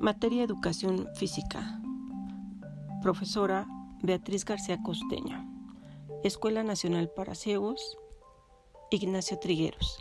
Materia Educación Física. Profesora Beatriz García Costeño. Escuela Nacional para Ciegos. Ignacio Trigueros.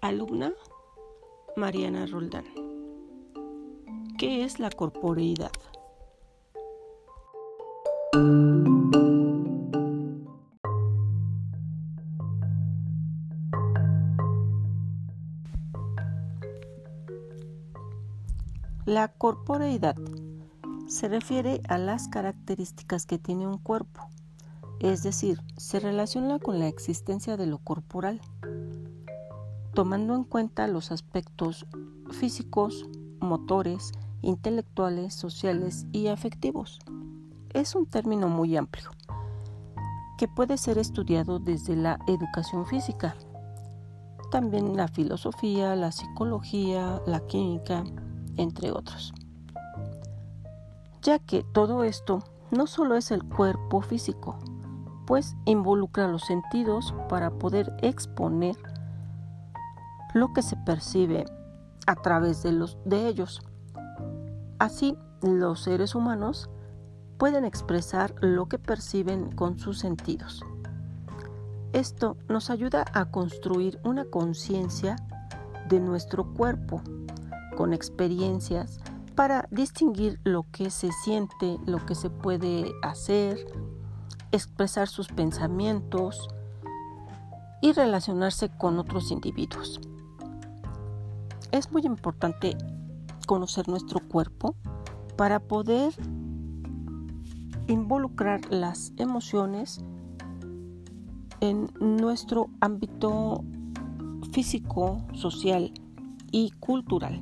Alumna Mariana Roldán. ¿Qué es la corporeidad? La corporeidad se refiere a las características que tiene un cuerpo, es decir, se relaciona con la existencia de lo corporal, tomando en cuenta los aspectos físicos, motores, intelectuales, sociales y afectivos. Es un término muy amplio que puede ser estudiado desde la educación física, también la filosofía, la psicología, la química, entre otros. Ya que todo esto no solo es el cuerpo físico, pues involucra los sentidos para poder exponer lo que se percibe a través de, los, de ellos. Así, los seres humanos pueden expresar lo que perciben con sus sentidos. Esto nos ayuda a construir una conciencia de nuestro cuerpo con experiencias para distinguir lo que se siente, lo que se puede hacer, expresar sus pensamientos y relacionarse con otros individuos. Es muy importante conocer nuestro cuerpo para poder involucrar las emociones en nuestro ámbito físico, social y cultural.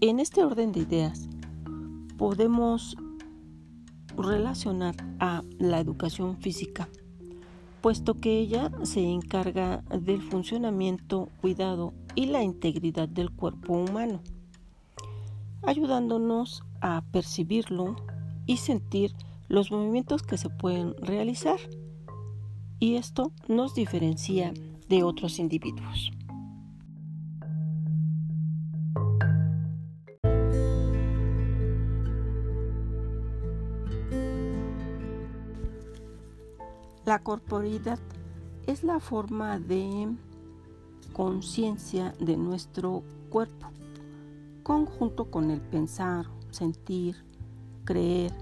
En este orden de ideas podemos relacionar a la educación física, puesto que ella se encarga del funcionamiento, cuidado y la integridad del cuerpo humano, ayudándonos a percibirlo y sentir los movimientos que se pueden realizar. Y esto nos diferencia de otros individuos. La corporidad es la forma de conciencia de nuestro cuerpo, conjunto con el pensar, sentir, creer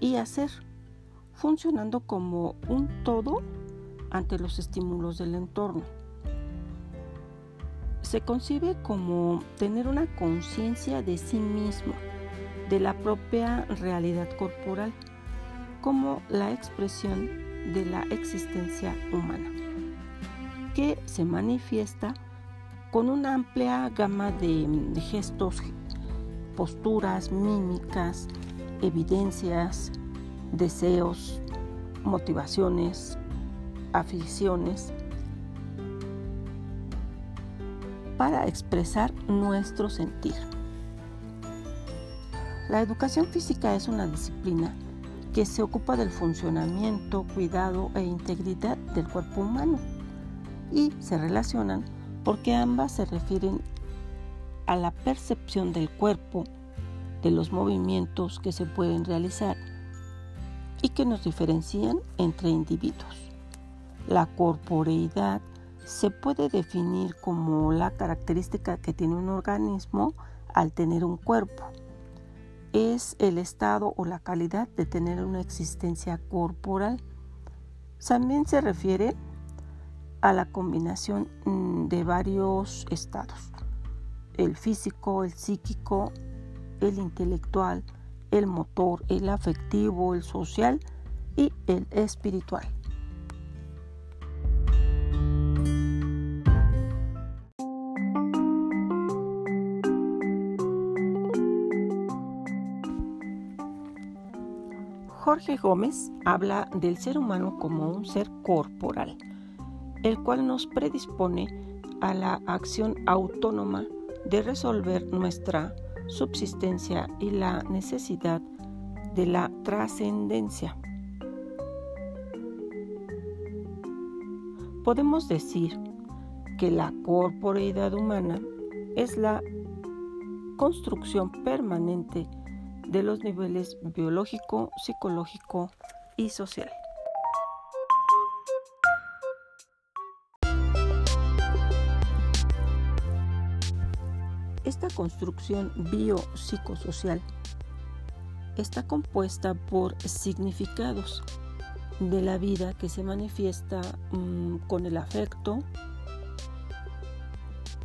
y hacer, funcionando como un todo ante los estímulos del entorno. Se concibe como tener una conciencia de sí mismo, de la propia realidad corporal, como la expresión de la existencia humana, que se manifiesta con una amplia gama de, gestos, posturas, mímicas, evidencias, deseos, motivaciones, aficiones, para expresar nuestro sentir. La educación física es una disciplina que se ocupa del funcionamiento, cuidado e integridad del cuerpo humano y se relacionan porque ambas se refieren a la percepción del cuerpo, de los movimientos que se pueden realizar y que nos diferencian entre individuos. La corporeidad se puede definir como la característica que tiene un organismo al tener un cuerpo es el estado o la calidad de tener una existencia corporal. También se refiere a la combinación mm, de varios estados, el físico, el psíquico, el intelectual, el motor, el afectivo, el social y el espiritual. Jorge Gómez habla del ser humano como un ser corporal, el cual nos predispone a la acción autónoma de resolver nuestra subsistencia y la necesidad de la trascendencia. Podemos decir que la corporeidad humana es la construcción permanente de los niveles biológico, psicológico y social. Esta construcción biopsicosocial está compuesta por significados de la vida que se manifiesta mm, con el afecto,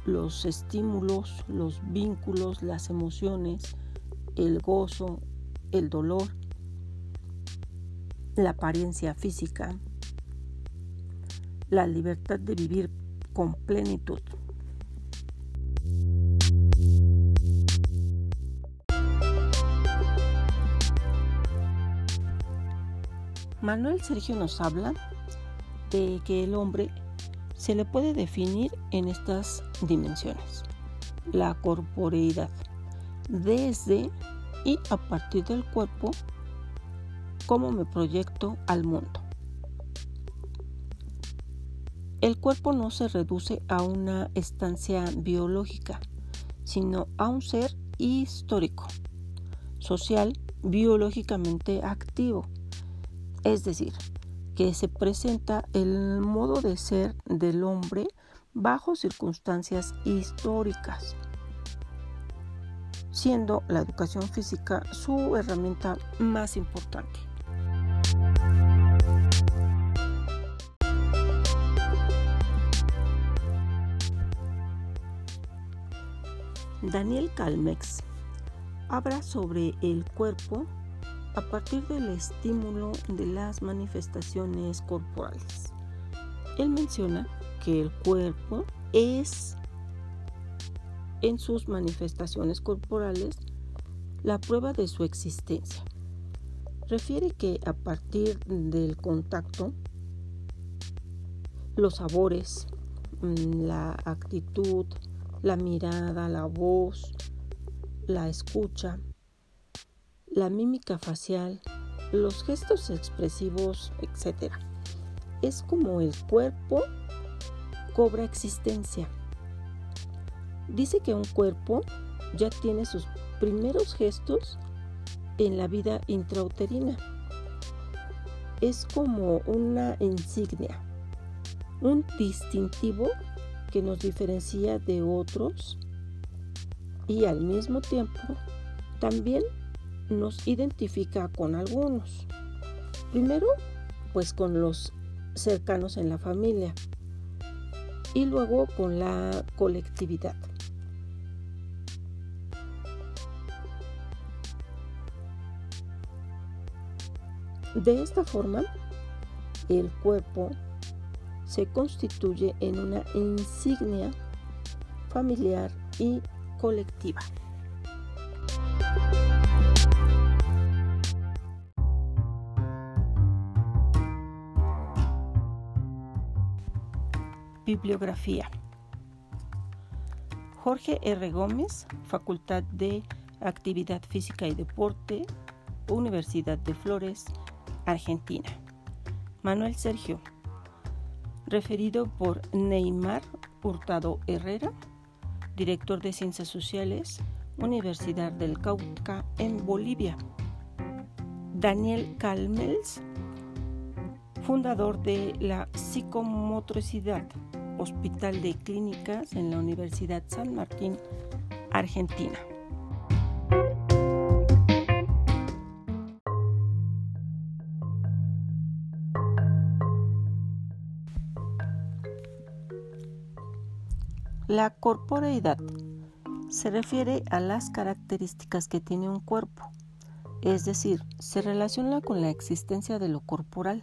los estímulos, los vínculos, las emociones, el gozo, el dolor, la apariencia física, la libertad de vivir con plenitud. Manuel Sergio nos habla de que el hombre se le puede definir en estas dimensiones. La corporeidad, desde y a partir del cuerpo, cómo me proyecto al mundo. El cuerpo no se reduce a una estancia biológica, sino a un ser histórico, social, biológicamente activo, es decir, que se presenta el modo de ser del hombre bajo circunstancias históricas, siendo la educación física su herramienta más importante. Daniel Calmex habla sobre el cuerpo a partir del estímulo de las manifestaciones corporales. Él menciona que el cuerpo es en sus manifestaciones corporales la prueba de su existencia. Refiere que a partir del contacto, los sabores, mm, la actitud, la mirada, la voz, la escucha, la mímica facial, los gestos expresivos, etc. Es como el cuerpo cobra existencia. Dice que un cuerpo ya tiene sus primeros gestos en la vida intrauterina. Es como una insignia, un distintivo que nos diferencia de otros y al mismo tiempo también nos identifica con algunos. Primero, pues con los cercanos en la familia y luego con la colectividad. De esta forma, el cuerpo se constituye en una insignia familiar y colectiva. Bibliografía. Jorge R. Gómez, Facultad de Actividad Física y Deporte, Universidad de Flores, Argentina. Manuel Sergio, referido por Neymar Hurtado Herrera, director de Ciencias Sociales, Universidad del Cauca en Bolivia. Daniel Calmels, fundador de la psicomotricidad Hospital de Clínicas en la Universidad San Martín, Argentina. La corporeidad se refiere a las características que tiene un cuerpo, es decir, se relaciona con la existencia de lo corporal,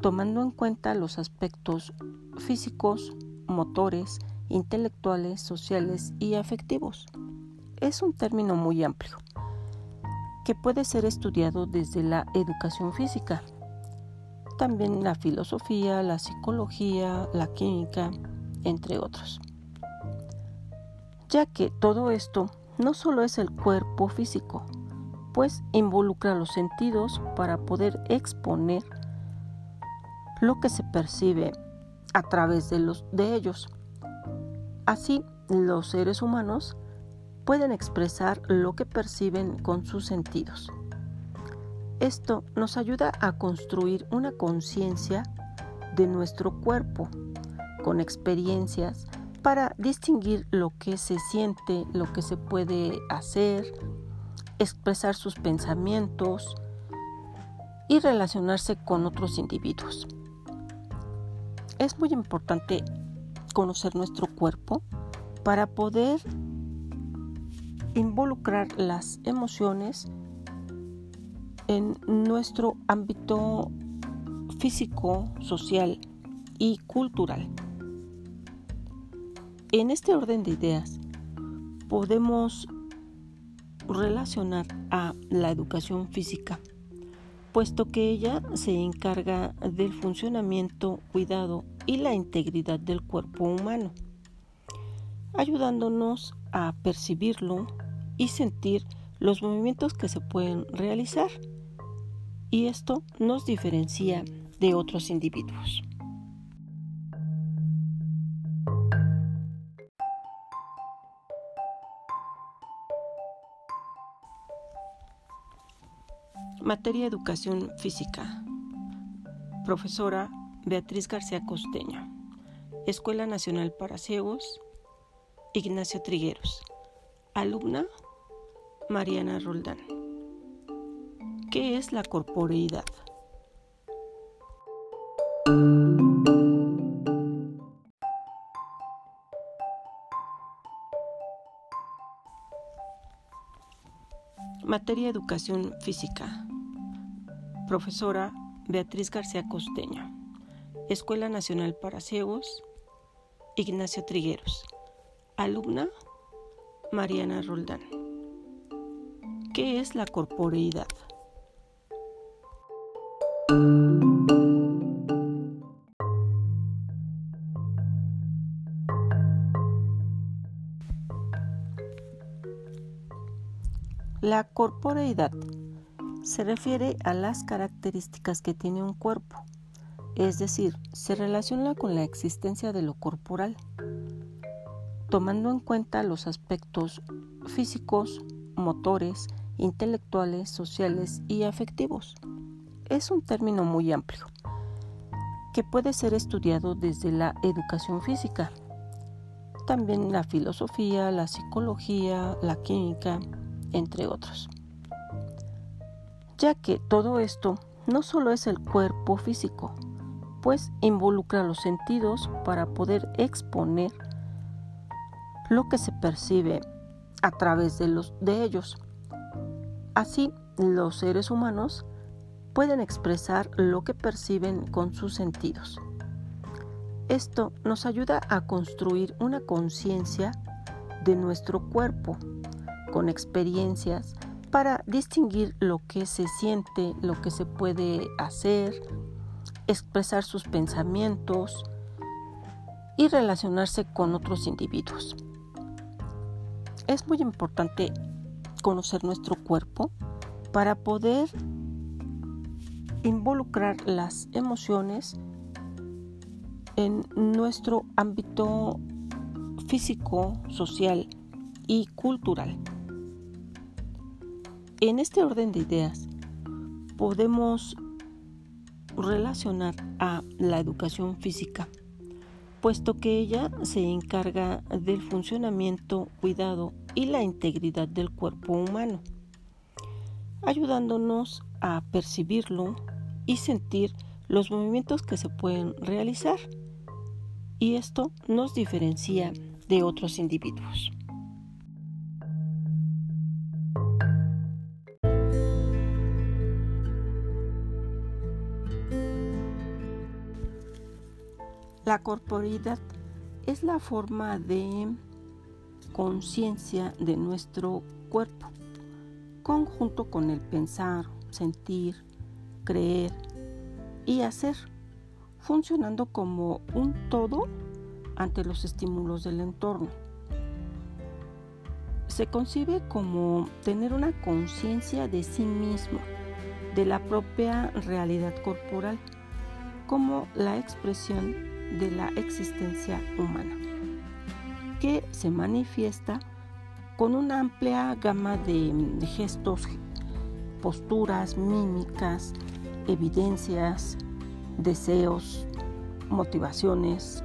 tomando en cuenta los aspectos físicos, motores, intelectuales, sociales y afectivos. Es un término muy amplio que puede ser estudiado desde la educación física, también la filosofía, la psicología, la química, entre otros. Ya que todo esto no solo es el cuerpo físico, pues involucra los sentidos para poder exponer lo que se percibe a través de, los, de ellos. Así, los seres humanos pueden expresar lo que perciben con sus sentidos. Esto nos ayuda a construir una conciencia de nuestro cuerpo con experiencias para distinguir lo que se siente, lo que se puede hacer, expresar sus pensamientos y relacionarse con otros individuos. Es muy importante conocer nuestro cuerpo para poder involucrar las emociones en nuestro ámbito físico, social y cultural. En este orden de ideas podemos relacionar a la educación física, puesto que ella se encarga del funcionamiento, cuidado y la integridad del cuerpo humano, ayudándonos a percibirlo y sentir los movimientos que se pueden realizar. Y esto nos diferencia de otros individuos. Materia Educación Física. Profesora Beatriz García Costeño. Escuela Nacional para Ciegos. Ignacio Trigueros. Alumna Mariana Roldán. ¿Qué es la corporeidad? Materia Educación Física. Profesora Beatriz García Costeño. Escuela Nacional para Ciegos. Ignacio Trigueros. Alumna Mariana Roldán. ¿Qué es la corporeidad? La corporeidad se refiere a las características que tiene un cuerpo, es decir, se relaciona con la existencia de lo corporal, tomando en cuenta los aspectos físicos, motores, intelectuales, sociales y afectivos. Es un término muy amplio que puede ser estudiado desde la educación física, también la filosofía, la psicología, la química, entre otros ya que todo esto no solo es el cuerpo físico, pues involucra los sentidos para poder exponer lo que se percibe a través de, los, de ellos. Así, los seres humanos pueden expresar lo que perciben con sus sentidos. Esto nos ayuda a construir una conciencia de nuestro cuerpo con experiencias para distinguir lo que se siente, lo que se puede hacer, expresar sus pensamientos y relacionarse con otros individuos. Es muy importante conocer nuestro cuerpo para poder involucrar las emociones en nuestro ámbito físico, social y cultural. En este orden de ideas podemos relacionar a la educación física, puesto que ella se encarga del funcionamiento, cuidado y la integridad del cuerpo humano, ayudándonos a percibirlo y sentir los movimientos que se pueden realizar. Y esto nos diferencia de otros individuos. La corporidad es la forma de conciencia de nuestro cuerpo, conjunto con el pensar, sentir, creer y hacer, funcionando como un todo ante los estímulos del entorno. Se concibe como tener una conciencia de sí mismo, de la propia realidad corporal, como la expresión de la existencia humana, que se manifiesta con una amplia gama de, gestos, posturas, mímicas, evidencias, deseos, motivaciones,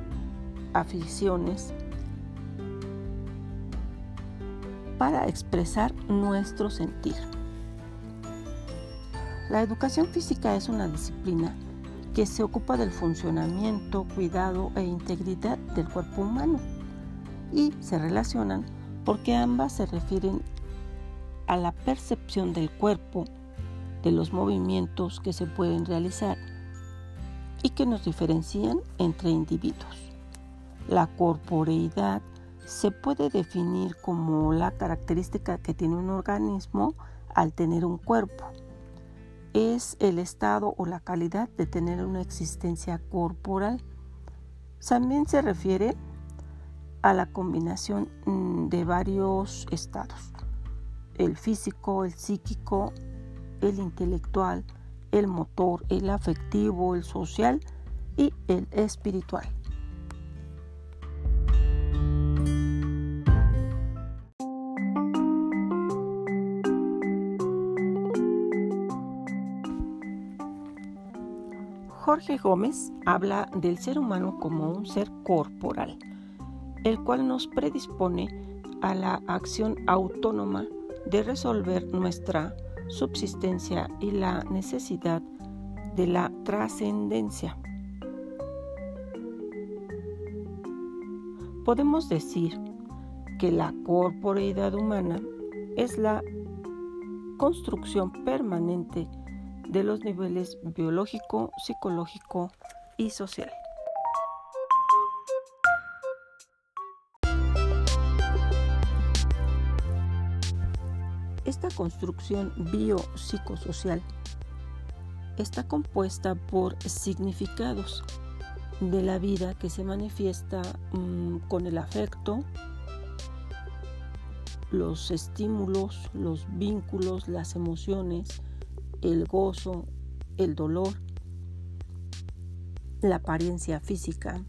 aficiones, para expresar nuestro sentir. La educación física es una disciplina que se ocupa del funcionamiento, cuidado e integridad del cuerpo humano y se relacionan porque ambas se refieren a la percepción del cuerpo, de los movimientos que se pueden realizar y que nos diferencian entre individuos. La corporeidad se puede definir como la característica que tiene un organismo al tener un cuerpo. Es el estado o la calidad de tener una existencia corporal. También se refiere a la combinación mm, de varios estados. El físico, el psíquico, el intelectual, el motor, el afectivo, el social y el espiritual. Jorge Gómez habla del ser humano como un ser corporal, el cual nos predispone a la acción autónoma de resolver nuestra subsistencia y la necesidad de la trascendencia. Podemos decir que la corporeidad humana es la construcción permanente de los niveles biológico, psicológico y social. Esta construcción biopsicosocial está compuesta por significados de la vida que se manifiesta mm, con el afecto, los estímulos, los vínculos, las emociones, el gozo, el dolor, la apariencia física,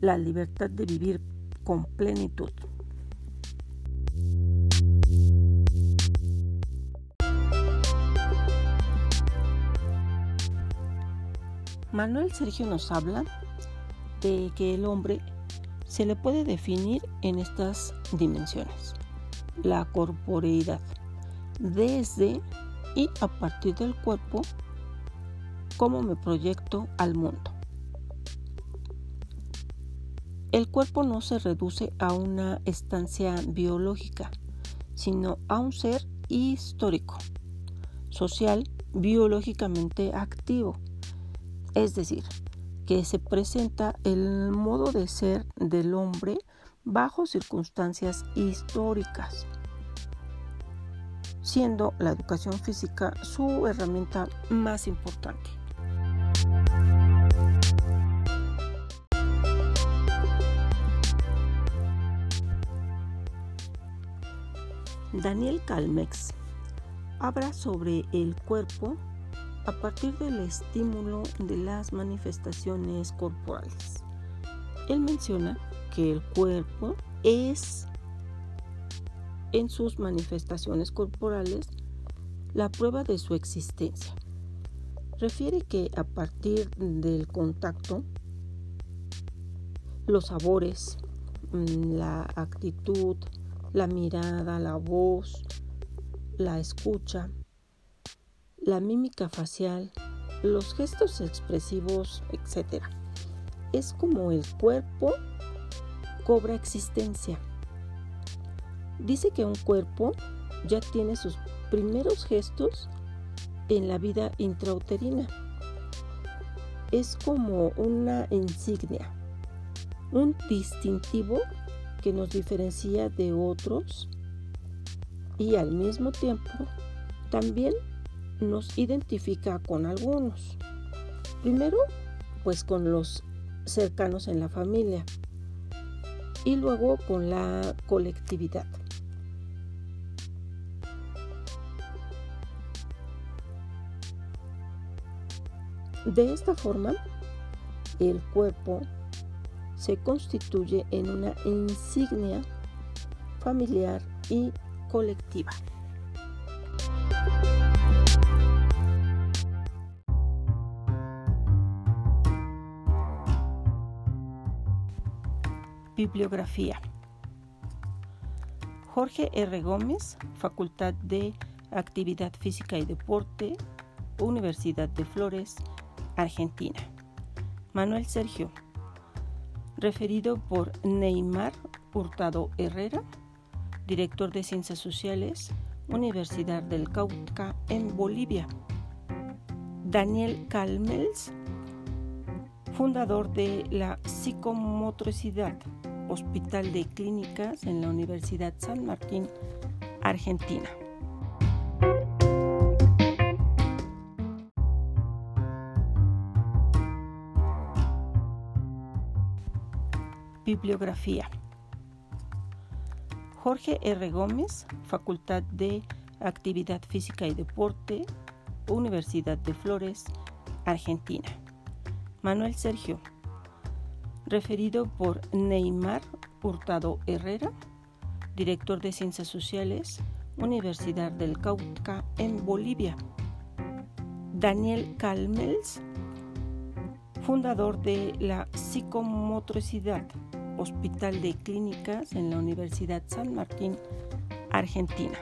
la libertad de vivir con plenitud. Manuel Sergio nos habla de que el hombre se le puede definir en estas dimensiones. La corporeidad, desde y a partir del cuerpo, cómo me proyecto al mundo. El cuerpo no se reduce a una estancia biológica, sino a un ser histórico, social, biológicamente activo es decir, que se presenta el modo de ser del hombre bajo circunstancias históricas, siendo la educación física su herramienta más importante. Daniel Calmex habla sobre el cuerpo a partir del estímulo de las manifestaciones corporales. Él menciona que el cuerpo es en sus manifestaciones corporales la prueba de su existencia. Refiere que a partir del contacto, los sabores, mm, la actitud, la mirada, la voz, la escucha, la mímica facial, los gestos expresivos, etc. Es como el cuerpo cobra existencia. Dice que un cuerpo ya tiene sus primeros gestos en la vida intrauterina. Es como una insignia, un distintivo que nos diferencia de otros y al mismo tiempo también nos identifica con algunos. Primero, pues con los cercanos en la familia y luego con la colectividad. De esta forma, el cuerpo se constituye en una insignia familiar y colectiva. Bibliografía. Jorge R. Gómez, Facultad de Actividad Física y Deporte, Universidad de Flores, Argentina. Manuel Sergio, referido por Neymar Hurtado Herrera, director de Ciencias Sociales, Universidad del Cauca en Bolivia. Daniel Calmels, fundador de la psicomotricidad Hospital de Clínicas en la Universidad San Martín, Argentina. Bibliografía. Jorge R. Gómez, Facultad de Actividad Física y Deporte, Universidad de Flores, Argentina. Manuel Sergio, referido por Neymar Hurtado Herrera, director de Ciencias Sociales, Universidad del Cauca en Bolivia. Daniel Calmels, fundador de la psicomotricidad Hospital de Clínicas en la Universidad San Martín, Argentina.